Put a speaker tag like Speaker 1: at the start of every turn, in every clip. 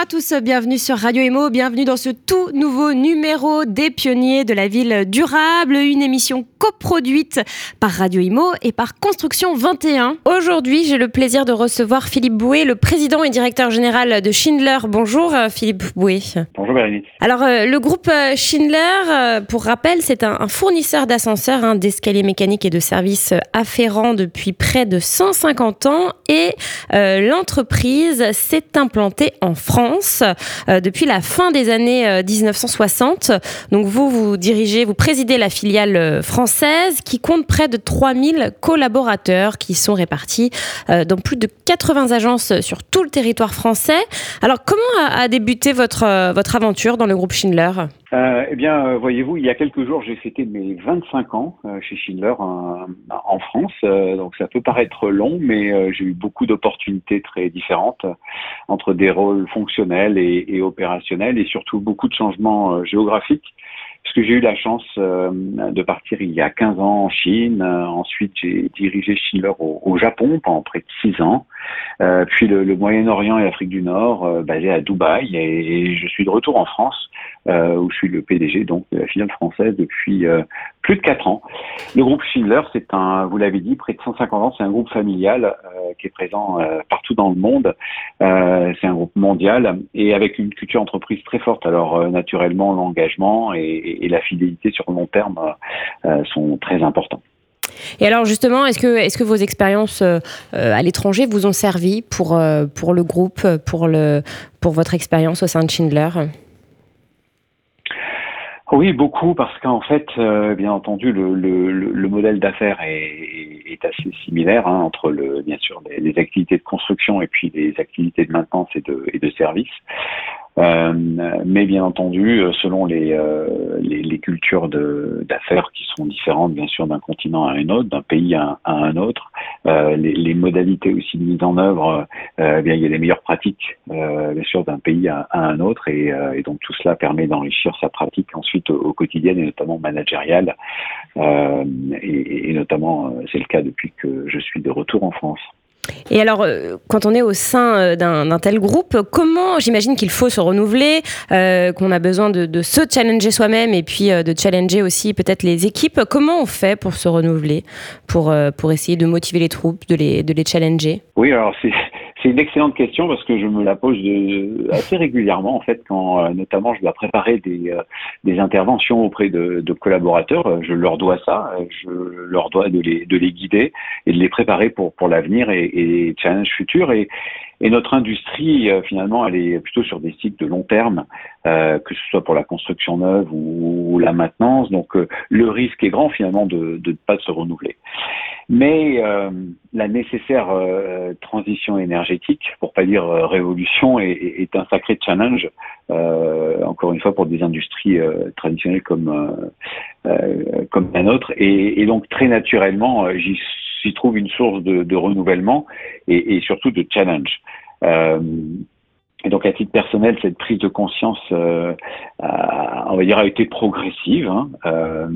Speaker 1: Bonjour à tous, bienvenue sur Radio Emo, bienvenue dans ce tout nouveau numéro des pionniers de la ville durable, une émission coproduite par Radio Imo et par Construction 21. Aujourd'hui, j'ai le plaisir de recevoir Philippe Bouet, le président et directeur général de Schindler. Bonjour euh, Philippe Bouet.
Speaker 2: Bonjour Bérénice.
Speaker 1: Alors euh, le groupe euh, Schindler, pour rappel, c'est un, fournisseur d'ascenseurs, hein, d'escaliers mécaniques et de services afférents depuis près de 150 ans et l'entreprise s'est implantée en France euh, depuis la fin des années 1960. Euh, Donc vous, vous dirigez, vous présidez la filiale euh, française qui compte près de 3000 collaborateurs qui sont répartis dans plus de 80 agences sur tout le territoire français. Alors comment a, débuté votre, votre aventure dans le groupe Schindler?
Speaker 2: Euh, eh bien, euh, voyez-vous, il y a quelques jours, j'ai fêté mes 25 ans euh, chez Schindler en France. donc, ça peut paraître long, mais j'ai eu beaucoup d'opportunités très différentes entre des rôles fonctionnels et, et, opérationnels, et surtout beaucoup de changements géographiques puisque j'ai eu la chance euh, de partir il y a 15 ans en Chine. Euh, ensuite, j'ai dirigé Schindler au, au, Japon pendant près de 6 ans. Euh, puis le, le Moyen-Orient et l'Afrique du Nord, euh, basé à Dubaï. Et, je suis de retour en France, où je suis le PDG donc de la filiale française depuis plus de 4 ans. Le groupe Schindler, c'est un, vous l'avez dit, près de 150 ans. C'est un groupe familial qui est présent partout dans le monde. c'est un groupe mondial et avec une culture entreprise très forte. Alors naturellement, l'engagement et la fidélité sur le long terme euh, euh, sont très importants.
Speaker 1: Et alors justement, est-ce que, est que vos expériences euh, à l'étranger vous ont servi pour, pour le groupe, pour, le, pour votre expérience au sein de Schindler?
Speaker 2: Oui, beaucoup, parce qu'en fait, bien entendu, le, le, modèle d'affaires est, assez similaire hein, entre le, bien sûr les, activités de construction et puis les activités de maintenance et de, et de service. Euh, mais bien entendu, euh, selon les, euh, les, les, cultures d'affaires qui sont différentes, bien sûr, d'un continent à un autre, d'un pays à, un autre, les, modalités aussi de mise en œuvre, eh bien, il y a des meilleures pratiques, bien sûr, d'un pays à, un autre, et, donc tout cela permet d'enrichir sa pratique ensuite au, quotidien et notamment managériale, et notamment c'est le cas depuis que je suis de retour en France.
Speaker 1: Et alors, euh, quand on est au sein euh, d'un tel groupe, comment, j'imagine qu'il faut se renouveler, euh, qu'on a besoin de, se challenger soi-même et puis de challenger aussi peut-être les équipes. Comment on fait pour se renouveler, pour, pour essayer de motiver les troupes, de les, de les challenger?
Speaker 2: Oui, alors c'est c'est une excellente question parce que je me la pose de, assez régulièrement en fait quand euh, notamment je dois préparer des, euh, interventions auprès de, collaborateurs. Je leur dois ça, je leur dois de les, de les guider et de les préparer pour, l'avenir et, et challenges futurs. Et notre industrie, euh, finalement, elle est plutôt sur des cycles de long terme, euh, que ce soit pour la construction neuve ou, la maintenance. Donc, euh, le risque est grand, finalement, de ne pas se renouveler. Mais la nécessaire transition énergétique, pour pas dire révolution, est, un sacré challenge. encore une fois, pour des industries traditionnelles comme la nôtre. Et, donc, très naturellement, j'y s'y trouve une source de, renouvellement et, surtout de challenge. Euh, donc, à titre personnel, cette prise de conscience, euh, a, on va dire, a été progressive. Hein, euh,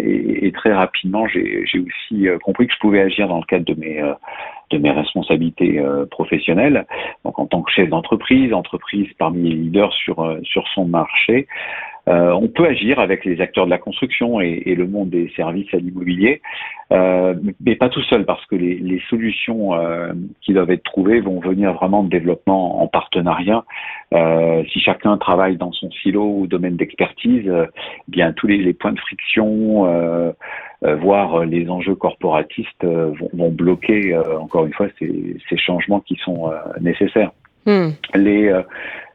Speaker 2: et, très rapidement, j'ai aussi euh, compris que je pouvais agir dans le cadre de mes, euh, responsabilités euh, professionnelles. Donc, en tant que chef d'entreprise, entreprise parmi les leaders sur son marché, euh, on peut agir avec les acteurs de la construction et, et le monde des services à l'immobilier, euh, mais pas tout seul parce que les, les solutions euh, qui doivent être trouvées vont venir vraiment de développement en partenariat. Si chacun travaille dans son silo ou domaine d'expertise, euh, bien tous les, les, points de friction, voire les enjeux corporatistes vont, vont, bloquer encore une fois ces, ces changements qui sont nécessaires. Hmm. Les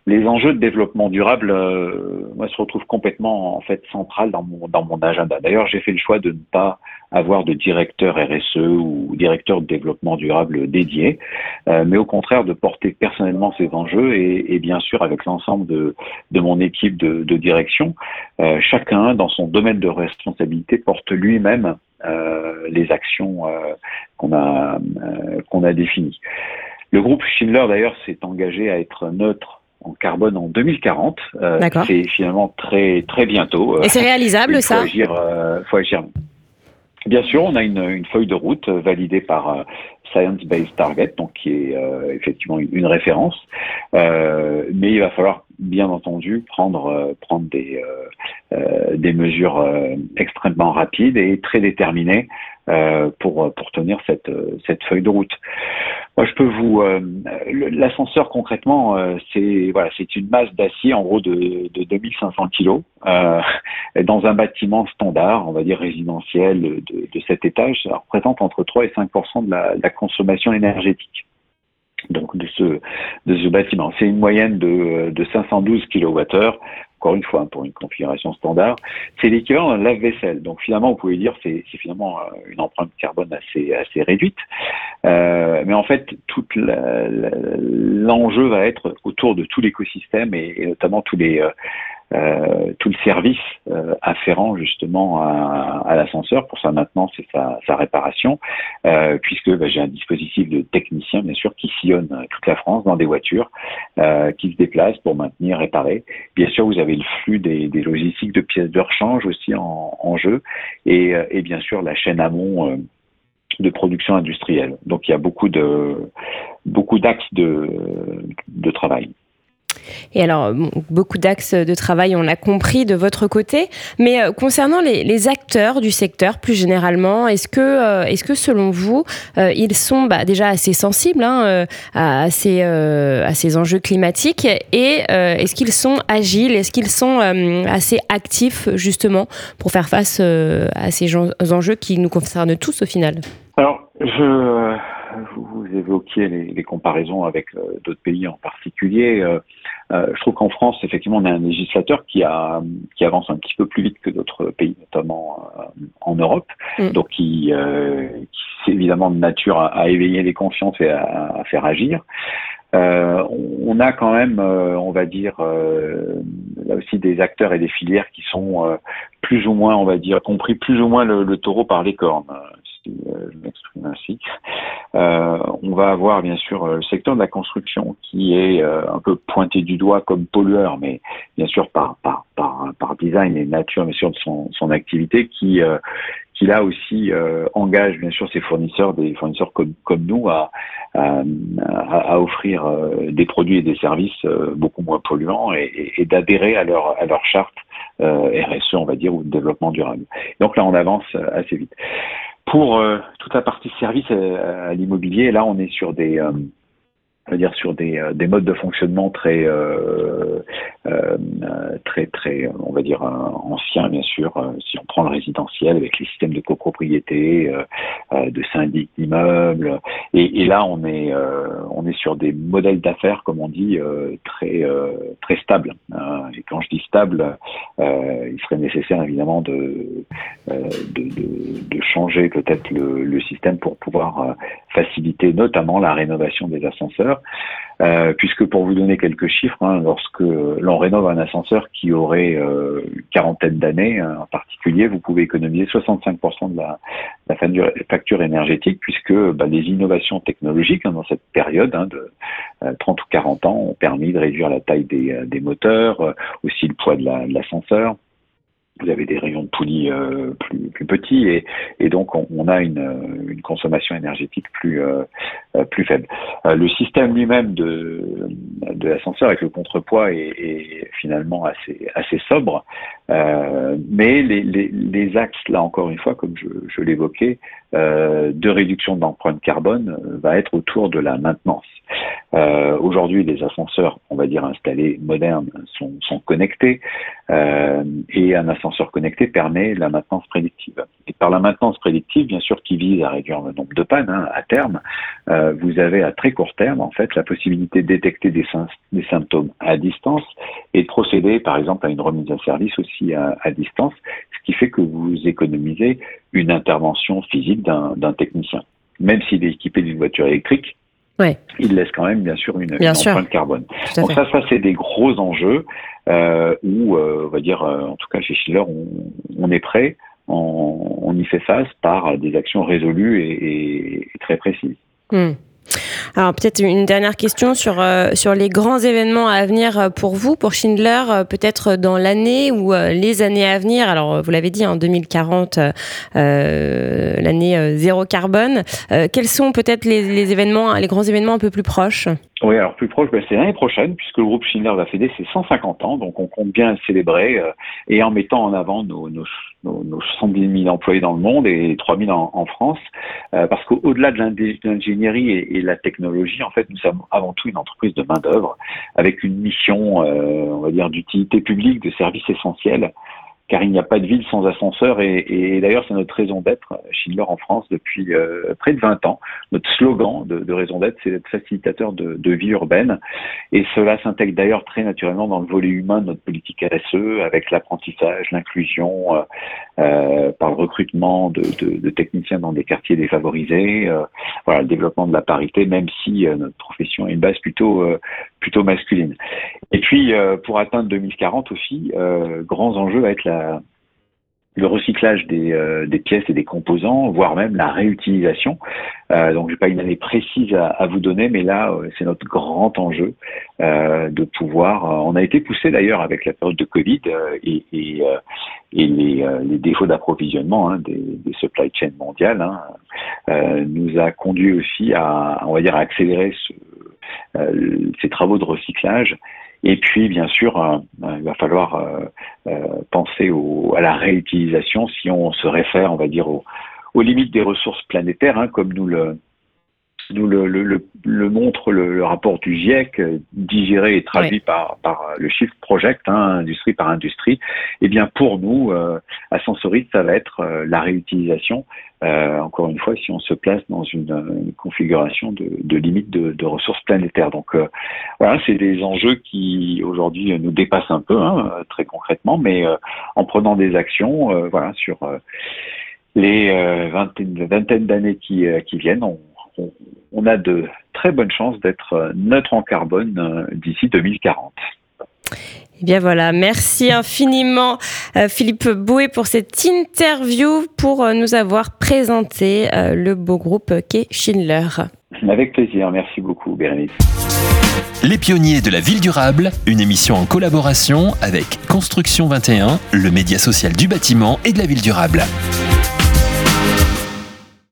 Speaker 2: les enjeux de développement durable, euh, moi, se retrouvent complètement en fait central dans mon dans mon agenda. D'ailleurs, j'ai fait le choix de ne pas avoir de directeur RSE ou directeur de développement durable dédié, euh, mais au contraire de porter personnellement ces enjeux et, bien sûr avec l'ensemble de, de mon équipe de, direction, euh, chacun dans son domaine de responsabilité porte lui-même les actions qu'on a qu'on a définies. Le groupe Schindler d'ailleurs s'est engagé à être neutre en carbone en 2040. c'est finalement très très bientôt.
Speaker 1: Et c'est réalisable ça?
Speaker 2: faut agir. Bien sûr, on a une, une feuille de route validée par Science Based Target, donc qui est euh, effectivement une, référence. Euh, mais il va falloir bien entendu prendre euh, prendre des des mesures extrêmement rapides et très déterminées pour pour tenir cette cette feuille de route. Moi, je peux vous l'ascenseur concrètement, c'est voilà, c'est une masse d'acier en gros de, de 2500 kilos dans un bâtiment standard, on va dire résidentiel de, de cet étage, ça représente entre 3 et 5 de la, de la consommation énergétique donc de ce de ce bâtiment. C'est une moyenne de, de 512 kWh. Encore une fois, hein, pour une configuration standard, c'est l'équivalent d'un lave-vaisselle. Donc finalement, vous pouvez dire c'est c'est finalement euh, une empreinte carbone assez assez réduite. Euh, mais en fait, tout l'enjeu va être autour de tout l'écosystème et, et, notamment tous les euh, euh, tout le service euh, afférent justement à, à l'ascenseur pour sa maintenance et sa, sa réparation, euh, puisque bah, j'ai un dispositif de techniciens bien sûr qui sillonne toute la France dans des voitures, euh, qui se déplacent pour maintenir, réparer. Bien sûr, vous avez le flux des, des logistiques de pièces de rechange aussi en, en jeu, et, et, bien sûr la chaîne amont de production industrielle. Donc il y a beaucoup de beaucoup d'axes de, de travail.
Speaker 1: Et alors, beaucoup d'axes de travail, on l'a compris de votre côté. Mais euh, concernant les, acteurs du secteur, plus généralement, est-ce que, euh, est-ce que selon vous, euh, ils sont bah, déjà assez sensibles hein, à, ces, enjeux climatiques Et est-ce qu'ils sont agiles? Est-ce qu'ils sont assez actifs, justement, pour faire face à ces enjeux qui nous concernent tous au final?
Speaker 2: Alors, vous évoquiez les, comparaisons avec d'autres pays en particulier. Euh, je trouve qu'en France, effectivement, on a un législateur qui, a, qui avance un petit peu plus vite que d'autres pays, notamment euh, en Europe, mm. donc qui, euh, qui est évidemment de nature à, éveiller les consciences et à, à faire agir. Euh, on a quand même, on va dire, là aussi des acteurs et des filières qui sont plus ou moins, on va dire, compris plus ou moins le, le taureau par les cornes. Euh, je m'exprime ainsi. Euh, on va avoir bien sûr le secteur de la construction qui est euh, un peu pointé du doigt comme pollueur, mais bien sûr par par par, par design et nature bien sûr de son, son activité qui qui là aussi engage bien sûr ses fournisseurs, des fournisseurs comme, comme nous, à, à, offrir des produits et des services beaucoup moins polluants et, d'adhérer à leur à leur charte RSE, on va dire, ou développement durable. Donc là, on avance assez vite. Pour euh, toute la partie service euh, à, l'immobilier, là, on est sur des, euh, dire sur des, des, modes de fonctionnement très euh, très très on va dire anciens bien sûr. Si on prend le résidentiel avec les systèmes de copropriété de syndic d'immeubles. Et, et, là on est on est sur des modèles d'affaires comme on dit très très stables. Et quand je dis stable il serait nécessaire évidemment de de, de, changer peut-être le, système pour pouvoir faciliter notamment la rénovation des ascenseurs euh, puisque pour vous donner quelques chiffres, hein, lorsque l'on rénove un ascenseur qui aurait euh, une quarantaine d'années hein, en particulier, vous pouvez économiser 65% de la, facture énergétique, puisque bah, les innovations technologiques hein, dans cette période de 30 euh, ou 40 ans ont permis de réduire la taille des moteurs, aussi le poids de l'ascenseur vous avez des rayons de poulie euh, plus, plus petits et, et donc on, on a une, une, consommation énergétique plus euh, euh plus faible. Euh, le système lui-même de, de l'ascenseur avec le contrepoids est, est, finalement assez assez sobre, euh, mais les, les, les, axes là encore une fois, comme je, je l'évoquais, de réduction d'empreinte carbone va être autour de la maintenance. Aujourd'hui, les ascenseurs, on va dire installés modernes, sont, sont connectés et un ascenseur connecté permet la maintenance prédictive. Et par la maintenance prédictive, bien sûr, qui vise à réduire le nombre de pannes hein, à terme, euh, vous avez à très court terme, en fait, la possibilité de détecter des, symptômes à distance et de procéder, par exemple, à une remise à service aussi à distance, ce qui fait que vous économisez une intervention physique d'un technicien. Même s'il est équipé d'une voiture électrique, Ouais. il laisse quand même bien sûr une, bien empreinte carbone. Donc ça, ça c'est des gros enjeux euh, où, euh, on va dire, euh, en tout cas chez Schiller, on, on est prêt, on, on, y fait face par des actions résolues et, et, très précises.
Speaker 1: Hmm. Alors peut-être une dernière question sur, euh, sur les grands événements à venir euh, pour vous, pour Schindler, euh, peut-être dans l'année ou les années à venir. Alors vous l'avez dit, en 2040, l'année zéro carbone. quels sont peut-être les, événements, les grands événements un peu plus proches?
Speaker 2: Oui, alors plus proche, ben, c'est l'année prochaine, puisque le groupe Schindler va fêter ses 150 ans, donc on compte bien célébrer, euh, et en mettant en avant nos, nos, nos 70 000 employés dans le monde et 3 000 en, France, euh, parce qu'au-delà de l'ingénierie et, et, la technologie, en fait, nous sommes avant tout une entreprise de main-d'œuvre, avec une mission, euh, on va dire, d'utilité publique, de service essentiel, car il n'y a pas de ville sans ascenseur et, d'ailleurs c'est notre raison d'être Schindler en France depuis euh, près de 20 ans. Notre slogan de, raison d'être, c'est d'être facilitateur de, vie urbaine et cela s'intègre d'ailleurs très naturellement dans le volet humain de notre politique RSE avec l'apprentissage, l'inclusion, euh, euh, par le recrutement de, de, techniciens dans des quartiers défavorisés, voilà le développement de la parité, même si notre profession a une base plutôt plutôt masculine. Et puis pour atteindre 2040 aussi, grands enjeux va être le recyclage des, euh, des, pièces et des composants, voire même la réutilisation. Euh, donc, j'ai pas une année précise à, vous donner, mais là, euh, c'est notre grand enjeu de pouvoir. on a été poussé d'ailleurs avec la période de Covid et, les, défauts d'approvisionnement hein, des, supply chains mondiales hein, nous a conduit aussi à, on va dire, accélérer ce, ces travaux de recyclage et puis, bien sûr, euh, euh, il va falloir euh, penser au, à la réutilisation si on se réfère, on va dire, aux, limites des ressources planétaires, hein, comme nous le, nous le, le, le, montre le, rapport du GIEC, digéré et traduit par, par le Shift Project, hein, industrie par industrie, eh bien pour nous, euh, à Sensorit, ça va être euh, la réutilisation. Euh, encore une fois, si on se place dans une, configuration de, de limite de, de, ressources planétaires. Donc euh, voilà, c'est des enjeux qui aujourd'hui nous dépassent un peu, hein, très concrètement, mais en prenant des actions, voilà, sur les vingtaines, vingtaine d'années qui, qui viennent, on, on, a de très bonnes chances d'être euh, neutre en carbone euh, d'ici 2040.
Speaker 1: Eh bien voilà, merci infiniment euh, Philippe Bouet pour cette interview, pour nous avoir présenté le beau groupe qu'est Schindler.
Speaker 2: Avec plaisir, merci beaucoup Bérénice.
Speaker 3: Les pionniers de la ville durable, une émission en collaboration avec Construction 21, le média social du bâtiment et de la ville durable.